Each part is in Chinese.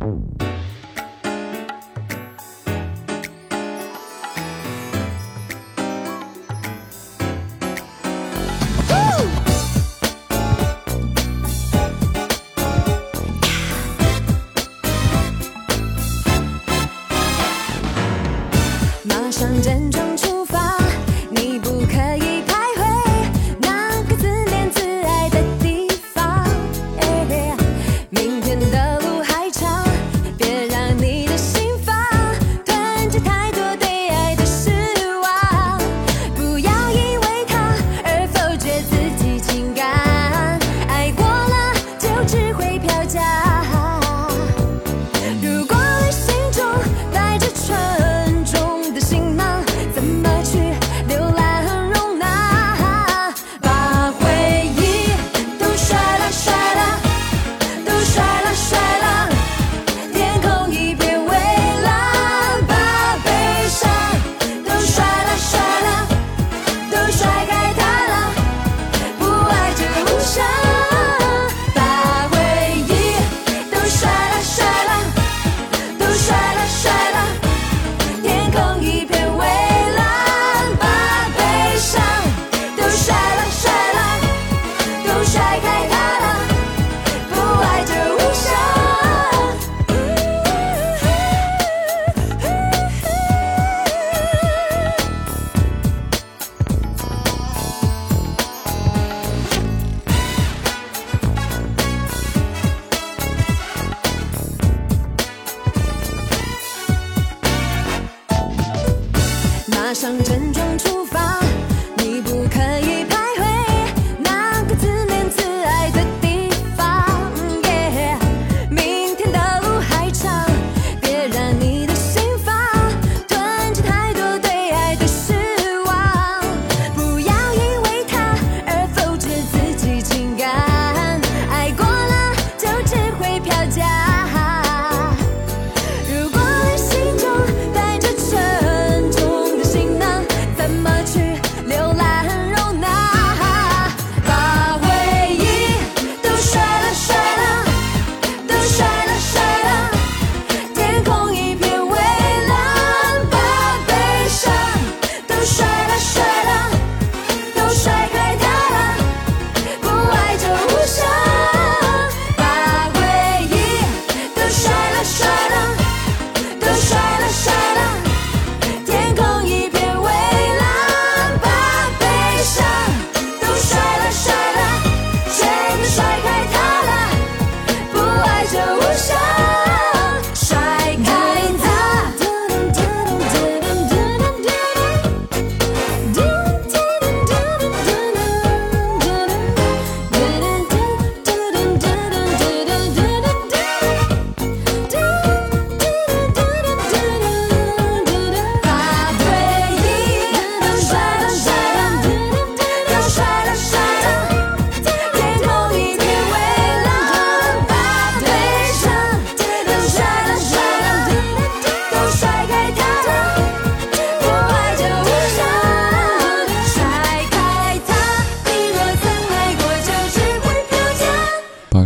you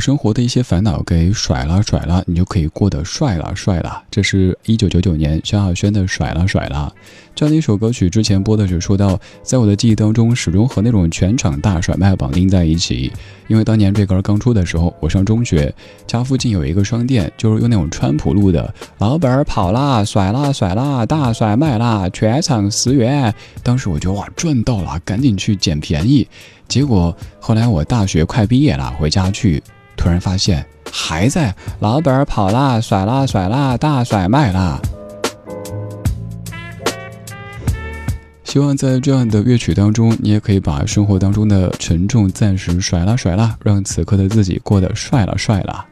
生活的一些烦恼给甩了甩了，你就可以过得帅了帅了。这是一九九九年萧亚轩的《甩了甩了》这样的一首歌曲。之前播的时候说到，在我的记忆当中，始终和那种全场大甩卖绑定在一起。因为当年这歌刚出的时候，我上中学，家附近有一个商店，就是用那种川普路的，老板跑啦，甩啦甩啦，大甩卖啦，全场十元。当时我就哇赚到了，赶紧去捡便宜。结果后来我大学快毕业了，回家去。突然发现还在，老板跑啦，甩啦甩啦，大甩卖啦。希望在这样的乐曲当中，你也可以把生活当中的沉重暂时甩啦甩啦，让此刻的自己过得帅啦帅啦。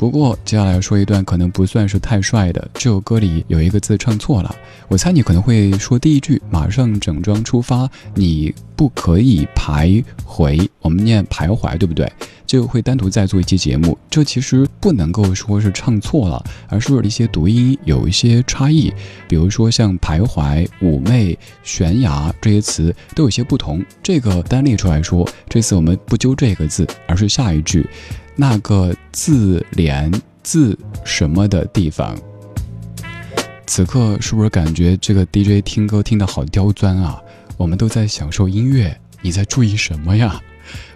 不过接下来说一段可能不算是太帅的，这首歌里有一个字唱错了。我猜你可能会说第一句“马上整装出发”，你不可以徘徊，我们念徘徊，对不对？就会单独再做一期节目。这其实不能够说是唱错了，而是一些读音有一些差异。比如说像徘徊、妩媚、悬崖这些词都有些不同。这个单列出来说，这次我们不揪这个字，而是下一句，那个自怜自什么的地方。此刻是不是感觉这个 DJ 听歌听得好刁钻啊？我们都在享受音乐，你在注意什么呀？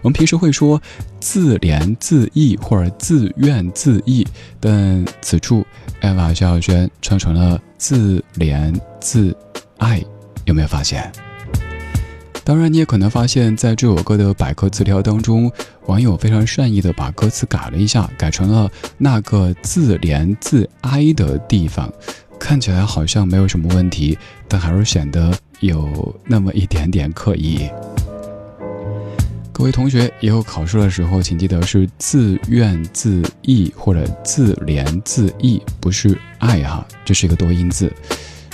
我们平时会说自怜自艾或者自怨自艾，但此处艾娃萧亚轩唱成了自怜自爱，有没有发现？当然，你也可能发现，在这首歌的百科词条当中，网友非常善意的把歌词改了一下，改成了那个自怜自哀的地方，看起来好像没有什么问题，但还是显得有那么一点点刻意。各位同学，以后考试的时候，请记得是自怨自艾或者自怜自艾，不是爱哈，这是一个多音字。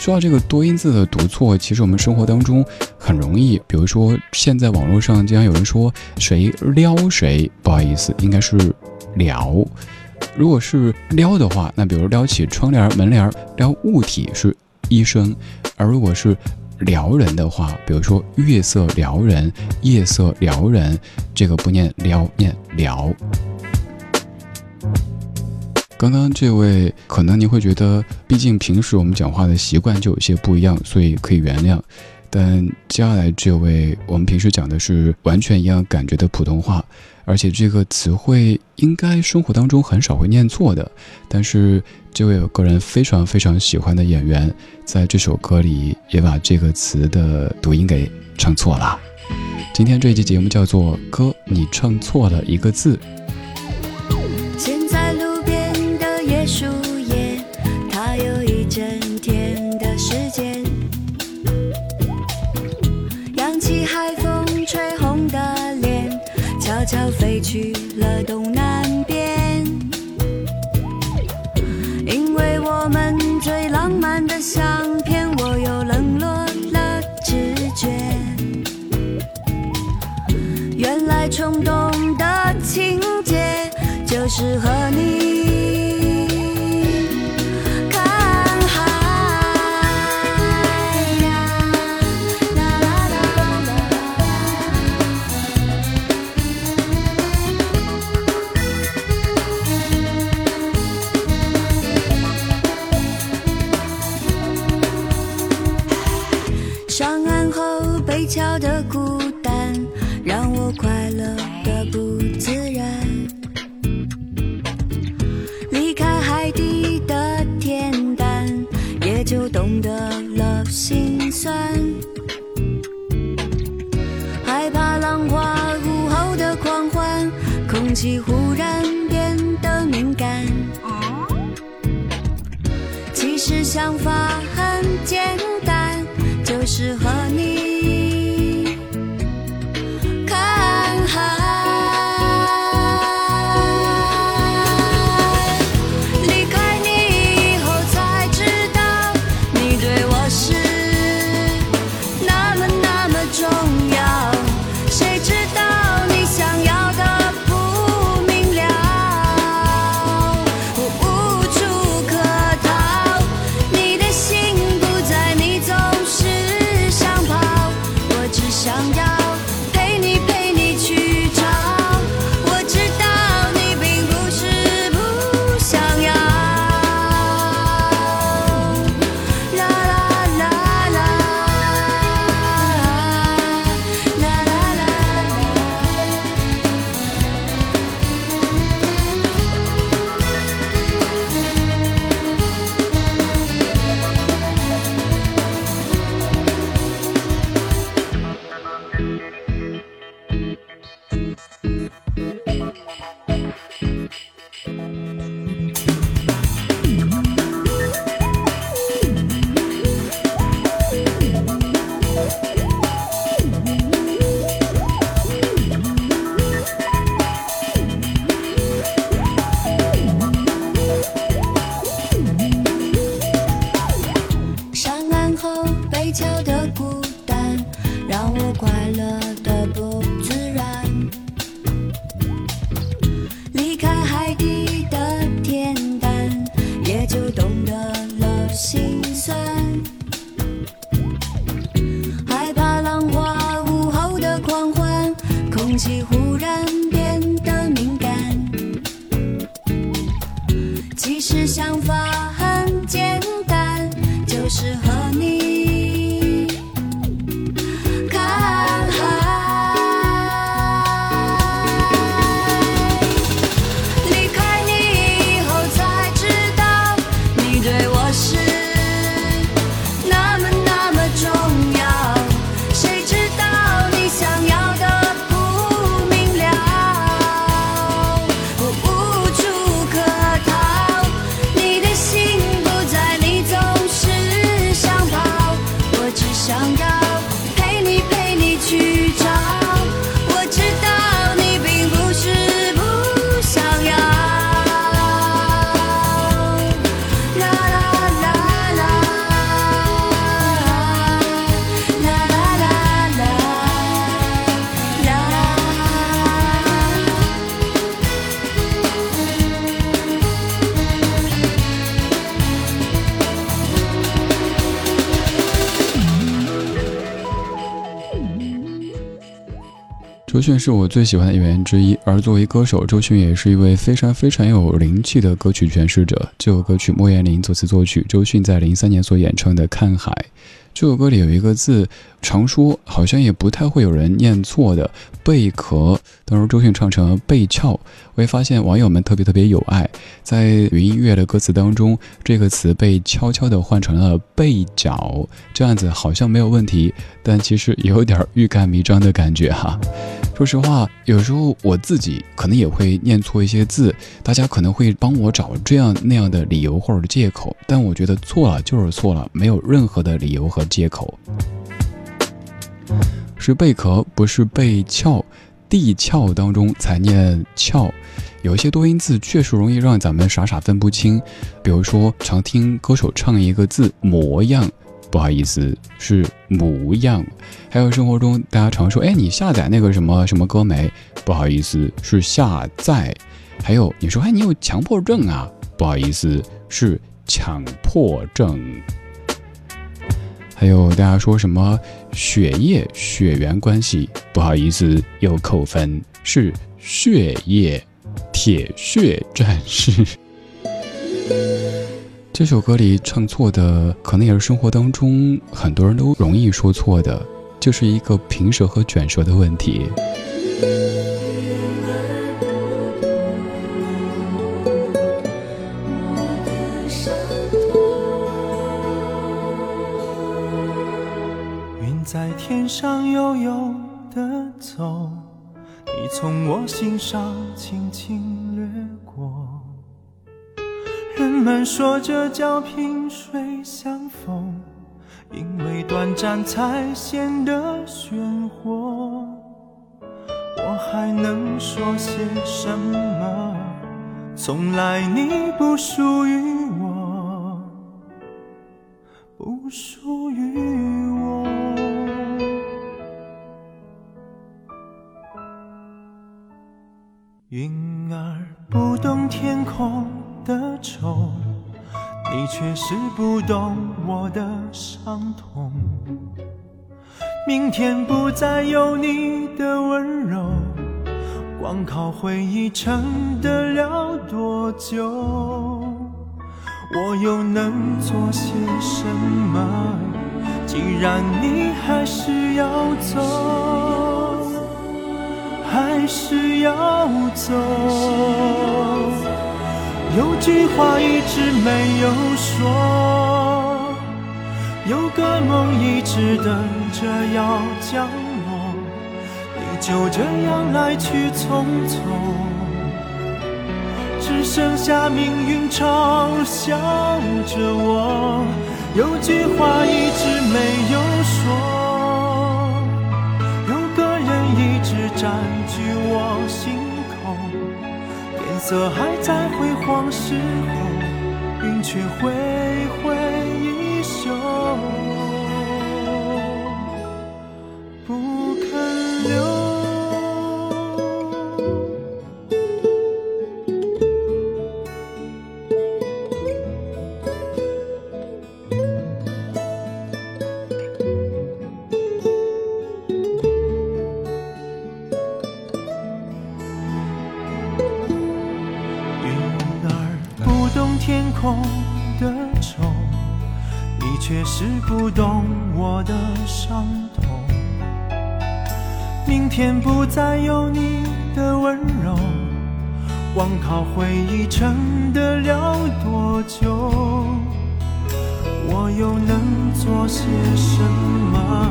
说到这个多音字的读错，其实我们生活当中很容易。比如说，现在网络上经常有人说谁撩谁，不好意思，应该是撩。如果是撩的话，那比如撩起窗帘、门帘，撩物体是一声；而如果是撩人的话，比如说月色撩人，夜色撩人，这个不念撩，念撩。刚刚这位可能您会觉得，毕竟平时我们讲话的习惯就有些不一样，所以可以原谅。但接下来这位，我们平时讲的是完全一样感觉的普通话，而且这个词汇应该生活当中很少会念错的。但是这位我个人非常非常喜欢的演员，在这首歌里也把这个词的读音给唱错了。今天这一期节目叫做《歌，你唱错了一个字》。相片，我又冷落了直觉。原来冲动的情节，就是和你。快乐的周迅是我最喜欢的演员之一，而作为歌手，周迅也是一位非常非常有灵气的歌曲诠释者。这首歌曲莫言林作词作曲，周迅在零三年所演唱的《看海》。这首歌里有一个字，常说好像也不太会有人念错的“贝壳”，当时周迅唱成了“贝壳”。我也发现网友们特别特别有爱，在云音乐的歌词当中，这个词被悄悄地换成了“贝角”，这样子好像没有问题，但其实有点欲盖弥彰的感觉哈。说实话，有时候我自己可能也会念错一些字，大家可能会帮我找这样那样的理由或者借口，但我觉得错了就是错了，没有任何的理由和借口。是贝壳，不是贝壳，地壳当中才念壳。有一些多音字确实容易让咱们傻傻分不清，比如说常听歌手唱一个字“模样”。不好意思，是模样。还有生活中大家常说，哎，你下载那个什么什么歌没？不好意思，是下载。还有你说，哎，你有强迫症啊？不好意思，是强迫症。还有大家说什么血液血缘关系？不好意思，又扣分，是血液铁血战士。这首歌里唱错的，可能也是生活当中很多人都容易说错的，就是一个平舌和卷舌的问题。才显得鲜活。我还能说些什么？从来你不属于我，不属却是不懂我的伤痛。明天不再有你的温柔，光靠回忆撑得了多久？我又能做些什么？既然你还是要走。还是要走。有句话一直没有说，有个梦一直等着要降落，你就这样来去匆匆，只剩下命运嘲笑着我。有句话一直没有说。有个人一直占据我心，色还在辉煌时候，云却挥光靠回忆撑得了多久？我又能做些什么？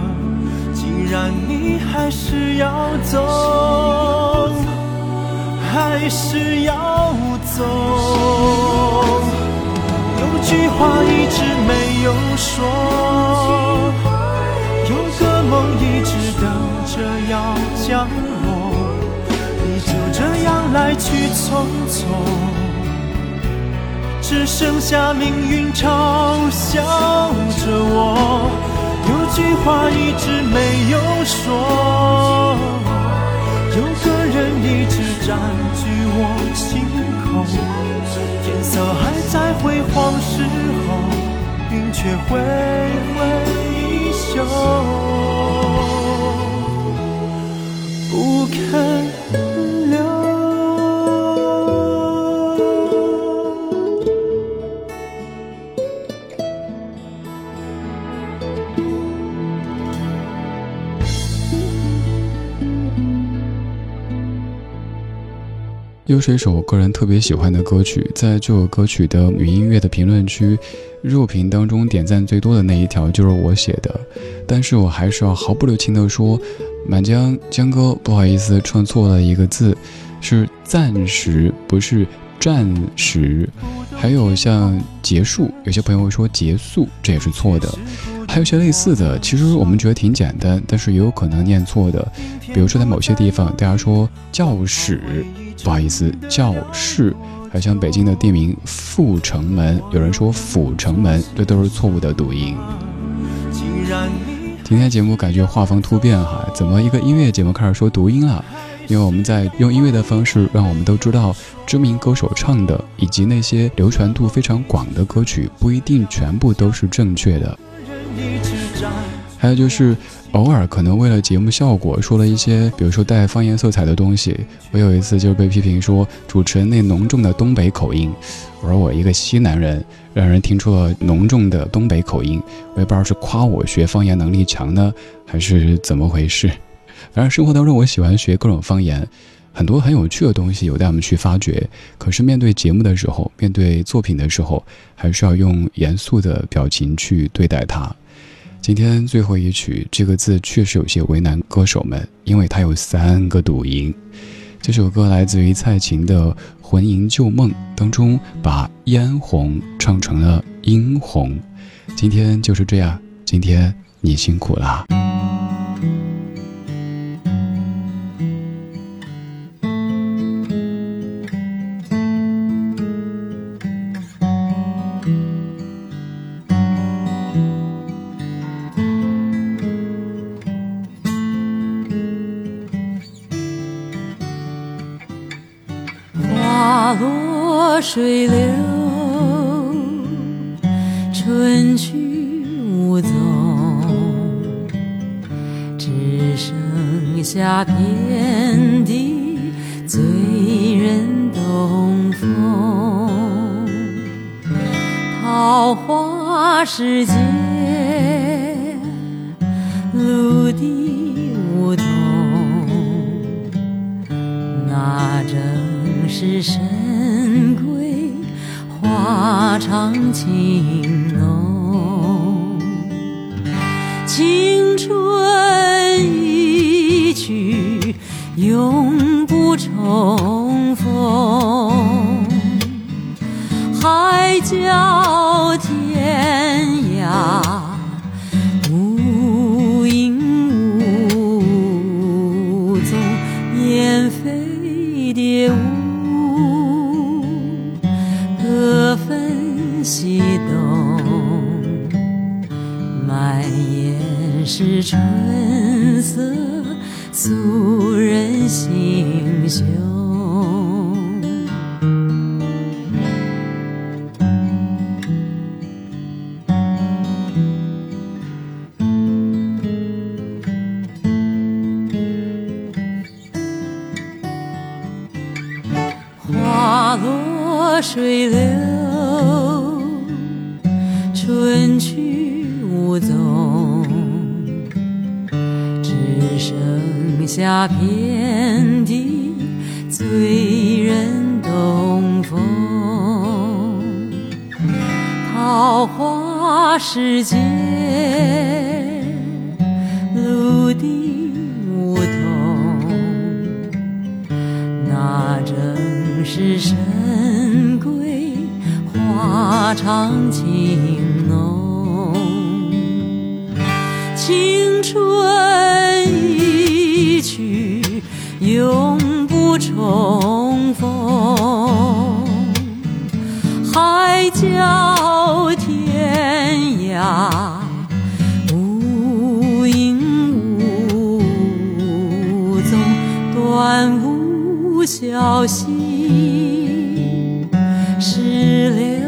既然你还是要走，还是要走。有句话一直没有说，有个梦一直等着要降落，来去匆匆，只剩下命运嘲笑着我。有句话一直没有说，有个人一直占据我心口，天色还在辉煌时候，云却挥挥衣袖，不肯又是一首我个人特别喜欢的歌曲，在这首歌曲的云音乐的评论区，热评当中点赞最多的那一条就是我写的，但是我还是要毫不留情地说，满江江哥，不好意思，唱错了一个字，是暂时，不是暂时。还有像结束，有些朋友会说结束，这也是错的。还有些类似的，其实我们觉得挺简单，但是也有可能念错的。比如说在某些地方，大家说教室。不好意思，教室，还有像北京的地名阜成门，有人说阜成门，这都是错误的读音。今天节目感觉画风突变哈，怎么一个音乐节目开始说读音了？因为我们在用音乐的方式，让我们都知道知名歌手唱的，以及那些流传度非常广的歌曲，不一定全部都是正确的。还有就是，偶尔可能为了节目效果说了一些，比如说带方言色彩的东西。我有一次就被批评说主持人那浓重的东北口音，我说我一个西南人，让人听出了浓重的东北口音，我也不知道是夸我学方言能力强呢，还是怎么回事。反正生活当中我喜欢学各种方言，很多很有趣的东西有待我们去发掘。可是面对节目的时候，面对作品的时候，还是要用严肃的表情去对待它。今天最后一曲，这个字确实有些为难歌手们，因为它有三个读音。这首歌来自于蔡琴的《魂萦旧梦》当中，把嫣红唱成了殷红。今天就是这样，今天你辛苦水流，春去无踪，只剩下遍地醉人东风。桃花时节，露滴梧桐，那正是深闺。花长情浓，青春一去永不重逢，海角春色，诉人心胸。花落水流。下遍地醉人东风。桃花世界，陆地梧桐，那正是神归花长情浓。青春重逢。海角天涯，无影无踪，断无消息，石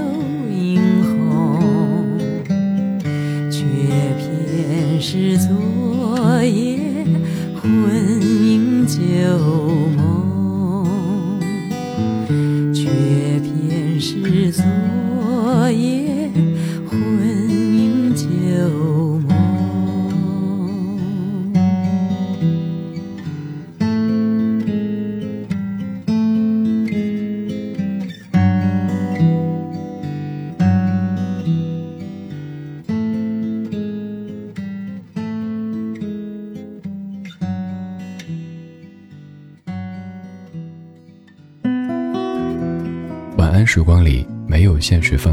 是